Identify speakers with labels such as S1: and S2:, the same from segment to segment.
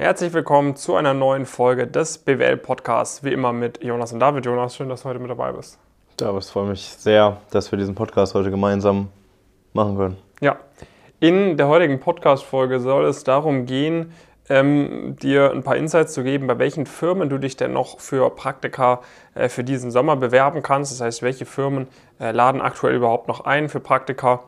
S1: Herzlich willkommen zu einer neuen Folge des BWL-Podcasts. Wie immer mit Jonas und David. Jonas, schön, dass du heute mit dabei bist.
S2: David, es freut mich sehr, dass wir diesen Podcast heute gemeinsam machen können.
S1: Ja, in der heutigen Podcast-Folge soll es darum gehen, ähm, dir ein paar Insights zu geben, bei welchen Firmen du dich denn noch für Praktika äh, für diesen Sommer bewerben kannst. Das heißt, welche Firmen äh, laden aktuell überhaupt noch ein für Praktika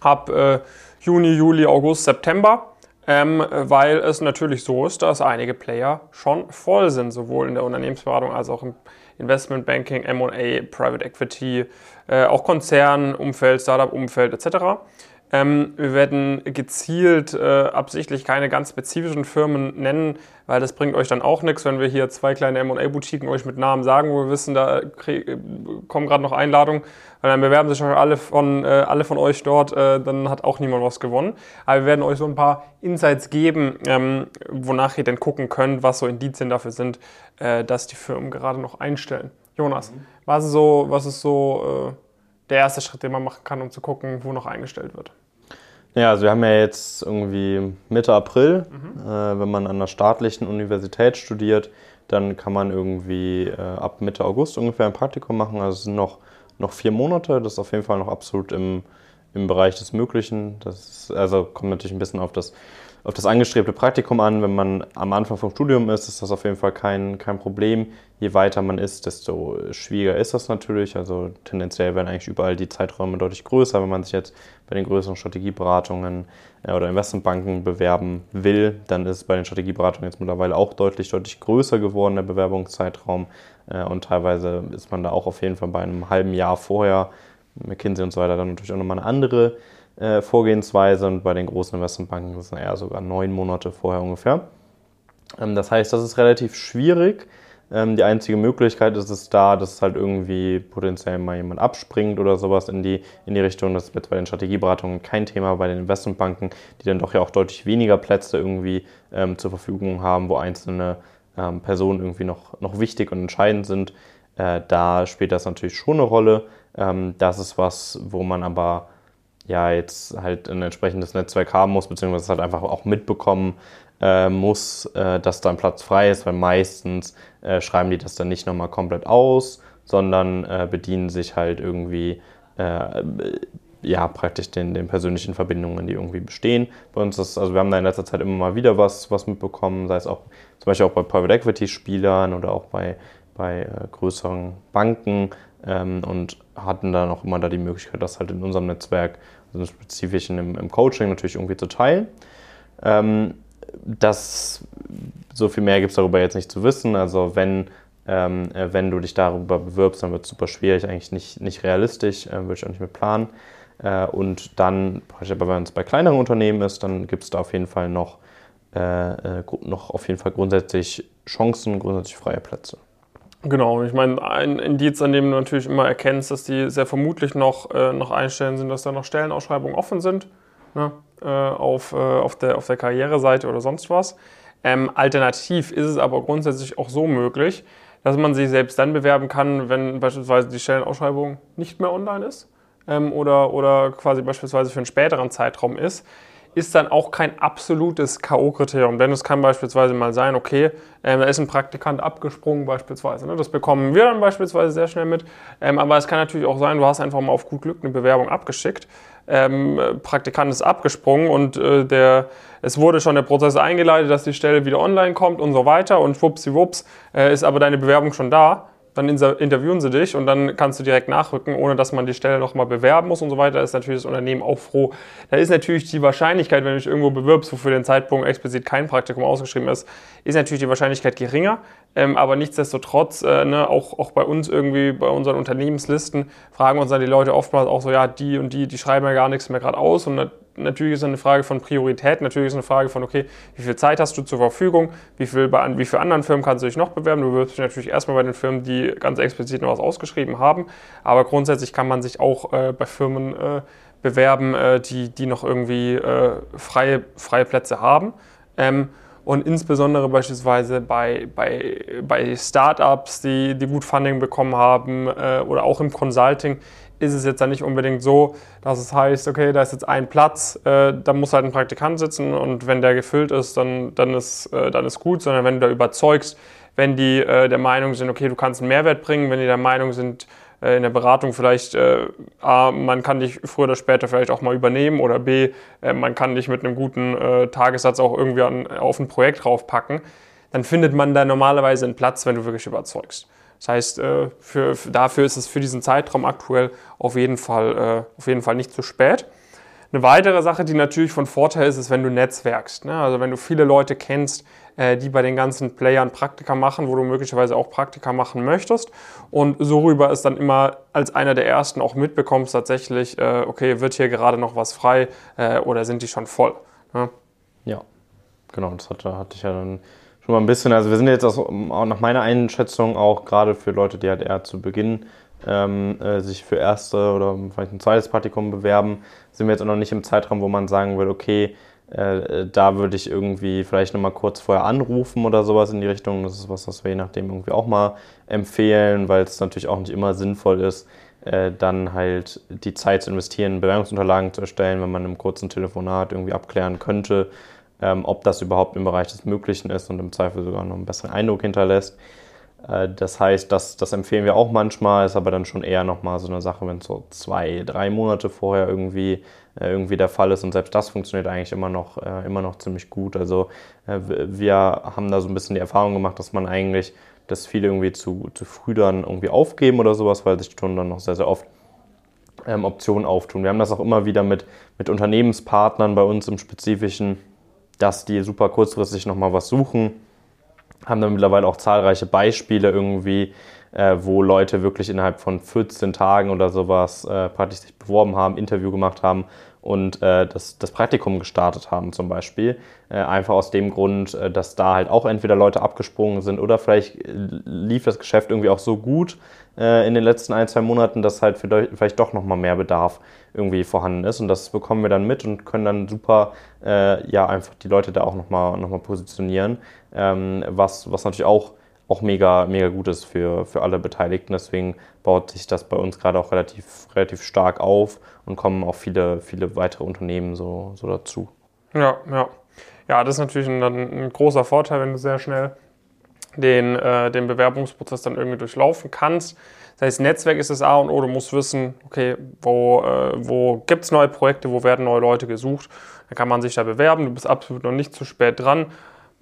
S1: ab äh, Juni, Juli, August, September. Ähm, weil es natürlich so ist, dass einige Player schon voll sind, sowohl in der Unternehmensberatung als auch im Investmentbanking, M&A, Private Equity, äh, auch Konzernumfeld, Startup-Umfeld etc. Ähm, wir werden gezielt äh, absichtlich keine ganz spezifischen Firmen nennen, weil das bringt euch dann auch nichts, wenn wir hier zwei kleine M&A-Boutiquen euch mit Namen sagen, wo wir wissen, da kommen gerade noch Einladungen, weil dann bewerben sich alle von, äh, alle von euch dort, äh, dann hat auch niemand was gewonnen. Aber wir werden euch so ein paar Insights geben, ähm, wonach ihr denn gucken könnt, was so Indizien dafür sind, äh, dass die Firmen gerade noch einstellen. Jonas, mhm. was ist so, was ist so äh, der erste Schritt, den man machen kann, um zu gucken, wo noch eingestellt wird?
S2: Ja, also wir haben ja jetzt irgendwie Mitte April. Mhm. Äh, wenn man an einer staatlichen Universität studiert, dann kann man irgendwie äh, ab Mitte August ungefähr ein Praktikum machen. Also es sind noch, noch vier Monate. Das ist auf jeden Fall noch absolut im, im Bereich des Möglichen. Das ist, also kommt natürlich ein bisschen auf das auf das angestrebte Praktikum an. Wenn man am Anfang vom Studium ist, ist das auf jeden Fall kein, kein Problem. Je weiter man ist, desto schwieriger ist das natürlich. Also tendenziell werden eigentlich überall die Zeiträume deutlich größer. Wenn man sich jetzt bei den größeren Strategieberatungen äh, oder Investmentbanken bewerben will, dann ist bei den Strategieberatungen jetzt mittlerweile auch deutlich, deutlich größer geworden, der Bewerbungszeitraum. Äh, und teilweise ist man da auch auf jeden Fall bei einem halben Jahr vorher, McKinsey und so weiter, dann natürlich auch nochmal eine andere äh, Vorgehensweise und bei den großen Investmentbanken ist es eher sogar neun Monate vorher ungefähr. Ähm, das heißt, das ist relativ schwierig. Ähm, die einzige Möglichkeit ist es da, dass halt irgendwie potenziell mal jemand abspringt oder sowas in die, in die Richtung. Das wird bei den Strategieberatungen kein Thema, bei den Investmentbanken, die dann doch ja auch deutlich weniger Plätze irgendwie ähm, zur Verfügung haben, wo einzelne ähm, Personen irgendwie noch, noch wichtig und entscheidend sind. Äh, da spielt das natürlich schon eine Rolle. Ähm, das ist was, wo man aber ja jetzt halt ein entsprechendes Netzwerk haben muss, beziehungsweise halt einfach auch mitbekommen äh, muss, äh, dass da ein Platz frei ist, weil meistens äh, schreiben die das dann nicht nochmal komplett aus, sondern äh, bedienen sich halt irgendwie äh, ja praktisch den, den persönlichen Verbindungen, die irgendwie bestehen. Bei uns ist, also wir haben da in letzter Zeit immer mal wieder was, was mitbekommen, sei es auch zum Beispiel auch bei Private Equity Spielern oder auch bei, bei äh, größeren Banken ähm, und hatten dann auch immer da die Möglichkeit, das halt in unserem Netzwerk also im Spezifischen im, im, Coaching natürlich irgendwie zu teilen. Ähm, das, so viel mehr gibt es darüber jetzt nicht zu wissen. Also wenn, ähm, äh, wenn du dich darüber bewirbst, dann wird es super schwierig, eigentlich nicht, nicht realistisch, äh, würde ich auch nicht mit planen. Äh, und dann, wenn es bei kleineren Unternehmen ist, dann gibt es da auf jeden Fall noch, äh, äh, noch auf jeden Fall grundsätzlich Chancen, grundsätzlich freie Plätze.
S1: Genau, ich meine, ein Indiz, an dem du natürlich immer erkennst, dass die sehr vermutlich noch, äh, noch einstellen sind, dass da noch Stellenausschreibungen offen sind ne, äh, auf, äh, auf, der, auf der Karriereseite oder sonst was. Ähm, alternativ ist es aber grundsätzlich auch so möglich, dass man sich selbst dann bewerben kann, wenn beispielsweise die Stellenausschreibung nicht mehr online ist ähm, oder, oder quasi beispielsweise für einen späteren Zeitraum ist ist dann auch kein absolutes K.O.-Kriterium. Denn es kann beispielsweise mal sein, okay, ähm, da ist ein Praktikant abgesprungen beispielsweise. Ne? Das bekommen wir dann beispielsweise sehr schnell mit. Ähm, aber es kann natürlich auch sein, du hast einfach mal auf gut Glück eine Bewerbung abgeschickt. Ähm, Praktikant ist abgesprungen und äh, der, es wurde schon der Prozess eingeleitet, dass die Stelle wieder online kommt und so weiter. Und schwuppsiwupps äh, ist aber deine Bewerbung schon da dann interviewen sie dich und dann kannst du direkt nachrücken, ohne dass man die Stelle nochmal bewerben muss und so weiter. Da ist natürlich das Unternehmen auch froh. Da ist natürlich die Wahrscheinlichkeit, wenn du dich irgendwo bewirbst, wo für den Zeitpunkt explizit kein Praktikum ausgeschrieben ist, ist natürlich die Wahrscheinlichkeit geringer. Ähm, aber nichtsdestotrotz, äh, ne, auch, auch bei uns irgendwie, bei unseren Unternehmenslisten, fragen uns dann die Leute oftmals auch so, ja, die und die, die schreiben ja gar nichts mehr gerade aus und natürlich ist es eine Frage von Priorität, natürlich ist es eine Frage von, okay, wie viel Zeit hast du zur Verfügung, wie viel bei wie viele anderen Firmen kannst du dich noch bewerben. Du wirst dich natürlich erstmal bei den Firmen, die ganz explizit noch was ausgeschrieben haben, aber grundsätzlich kann man sich auch äh, bei Firmen äh, bewerben, äh, die, die noch irgendwie äh, freie, freie Plätze haben. Ähm, und insbesondere beispielsweise bei, bei, bei Startups, die, die gut Funding bekommen haben äh, oder auch im Consulting, ist es jetzt dann nicht unbedingt so, dass es heißt, okay, da ist jetzt ein Platz, äh, da muss halt ein Praktikant sitzen und wenn der gefüllt ist, dann, dann, ist, äh, dann ist gut, sondern wenn du da überzeugst, wenn die äh, der Meinung sind, okay, du kannst einen Mehrwert bringen, wenn die der Meinung sind, äh, in der Beratung vielleicht, äh, A, man kann dich früher oder später vielleicht auch mal übernehmen oder B, äh, man kann dich mit einem guten Tagessatz auch irgendwie an, auf ein Projekt draufpacken, dann findet man da normalerweise einen Platz, wenn du wirklich überzeugst. Das heißt, äh, für, für, dafür ist es für diesen Zeitraum aktuell auf jeden, Fall, äh, auf jeden Fall nicht zu spät. Eine weitere Sache, die natürlich von Vorteil ist, ist, wenn du netzwerkst. Ne? Also wenn du viele Leute kennst, äh, die bei den ganzen Playern Praktika machen, wo du möglicherweise auch Praktika machen möchtest. Und so rüber ist dann immer als einer der ersten auch mitbekommst tatsächlich, okay, wird hier gerade noch was frei oder sind die schon voll.
S2: Ne? Ja, genau, das hatte, hatte ich ja dann schon mal ein bisschen, also wir sind jetzt auch, nach meiner Einschätzung auch gerade für Leute, die halt eher zu Beginn ähm, äh, sich für erste oder vielleicht ein zweites Praktikum bewerben, sind wir jetzt auch noch nicht im Zeitraum, wo man sagen würde, okay, äh, da würde ich irgendwie vielleicht nochmal kurz vorher anrufen oder sowas in die Richtung. Das ist was, was wir je nachdem irgendwie auch mal empfehlen, weil es natürlich auch nicht immer sinnvoll ist, äh, dann halt die Zeit zu investieren, Bewerbungsunterlagen zu erstellen, wenn man im kurzen Telefonat irgendwie abklären könnte, ähm, ob das überhaupt im Bereich des Möglichen ist und im Zweifel sogar noch einen besseren Eindruck hinterlässt. Äh, das heißt, das, das empfehlen wir auch manchmal, ist aber dann schon eher nochmal so eine Sache, wenn es so zwei, drei Monate vorher irgendwie, äh, irgendwie der Fall ist und selbst das funktioniert eigentlich immer noch, äh, immer noch ziemlich gut. Also äh, wir haben da so ein bisschen die Erfahrung gemacht, dass man eigentlich, dass viele irgendwie zu, zu früh dann irgendwie aufgeben oder sowas, weil sich schon dann noch sehr, sehr oft ähm, Optionen auftun. Wir haben das auch immer wieder mit, mit Unternehmenspartnern bei uns im Spezifischen, dass die super kurzfristig nochmal was suchen. Haben dann mittlerweile auch zahlreiche Beispiele irgendwie, äh, wo Leute wirklich innerhalb von 14 Tagen oder sowas äh, praktisch sich beworben haben, Interview gemacht haben und äh, das, das Praktikum gestartet haben zum Beispiel. Äh, einfach aus dem Grund, äh, dass da halt auch entweder Leute abgesprungen sind oder vielleicht äh, lief das Geschäft irgendwie auch so gut in den letzten ein, zwei Monaten, dass halt vielleicht doch nochmal mehr Bedarf irgendwie vorhanden ist. Und das bekommen wir dann mit und können dann super ja einfach die Leute da auch nochmal noch mal positionieren, ähm, was, was natürlich auch auch mega, mega gut ist für, für alle Beteiligten. Deswegen baut sich das bei uns gerade auch relativ, relativ stark auf und kommen auch viele, viele weitere Unternehmen so, so dazu.
S1: Ja, ja. Ja, das ist natürlich ein, ein großer Vorteil, wenn du sehr schnell den, äh, den Bewerbungsprozess dann irgendwie durchlaufen kannst. Das heißt, Netzwerk ist das A und O. Du musst wissen, okay, wo, äh, wo gibt es neue Projekte, wo werden neue Leute gesucht. Dann kann man sich da bewerben. Du bist absolut noch nicht zu spät dran.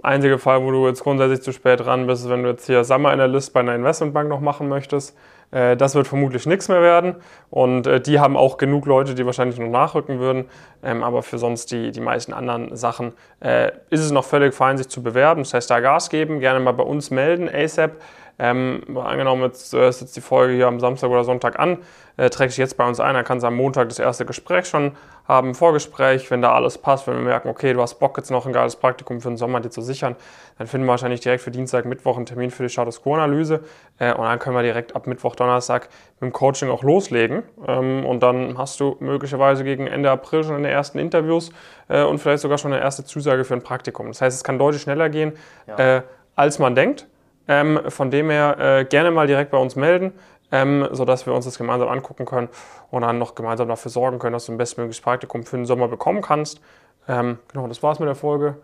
S1: Einzige Fall, wo du jetzt grundsätzlich zu spät dran bist, ist, wenn du jetzt hier Summer Analyst bei einer Investmentbank noch machen möchtest. Äh, das wird vermutlich nichts mehr werden. Und äh, die haben auch genug Leute, die wahrscheinlich noch nachrücken würden. Ähm, aber für sonst die, die meisten anderen Sachen äh, ist es noch völlig fein, sich zu bewerben. Das heißt, da Gas geben, gerne mal bei uns melden, ASAP. Ähm, angenommen, jetzt äh, ist jetzt die Folge hier am Samstag oder Sonntag an, äh, trägt sich jetzt bei uns ein, dann kannst du am Montag das erste Gespräch schon haben, Vorgespräch, wenn da alles passt, wenn wir merken, okay, du hast Bock jetzt noch ein geiles Praktikum für den Sommer dir zu sichern, dann finden wir wahrscheinlich direkt für Dienstag, Mittwoch einen Termin für die Status Quo-Analyse äh, und dann können wir direkt ab Mittwoch, Donnerstag mit dem Coaching auch loslegen ähm, und dann hast du möglicherweise gegen Ende April schon eine ersten Interviews äh, und vielleicht sogar schon eine erste Zusage für ein Praktikum. Das heißt, es kann deutlich schneller gehen, ja. Äh, als man denkt. Ähm, von dem her äh, gerne mal direkt bei uns melden, ähm, sodass wir uns das gemeinsam angucken können und dann noch gemeinsam dafür sorgen können, dass du ein bestmögliches Praktikum für den Sommer bekommen kannst. Ähm, genau, das war's mit der Folge.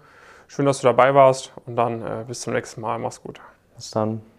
S1: Schön, dass du dabei warst und dann äh, bis zum nächsten Mal. Mach's gut.
S2: Bis dann.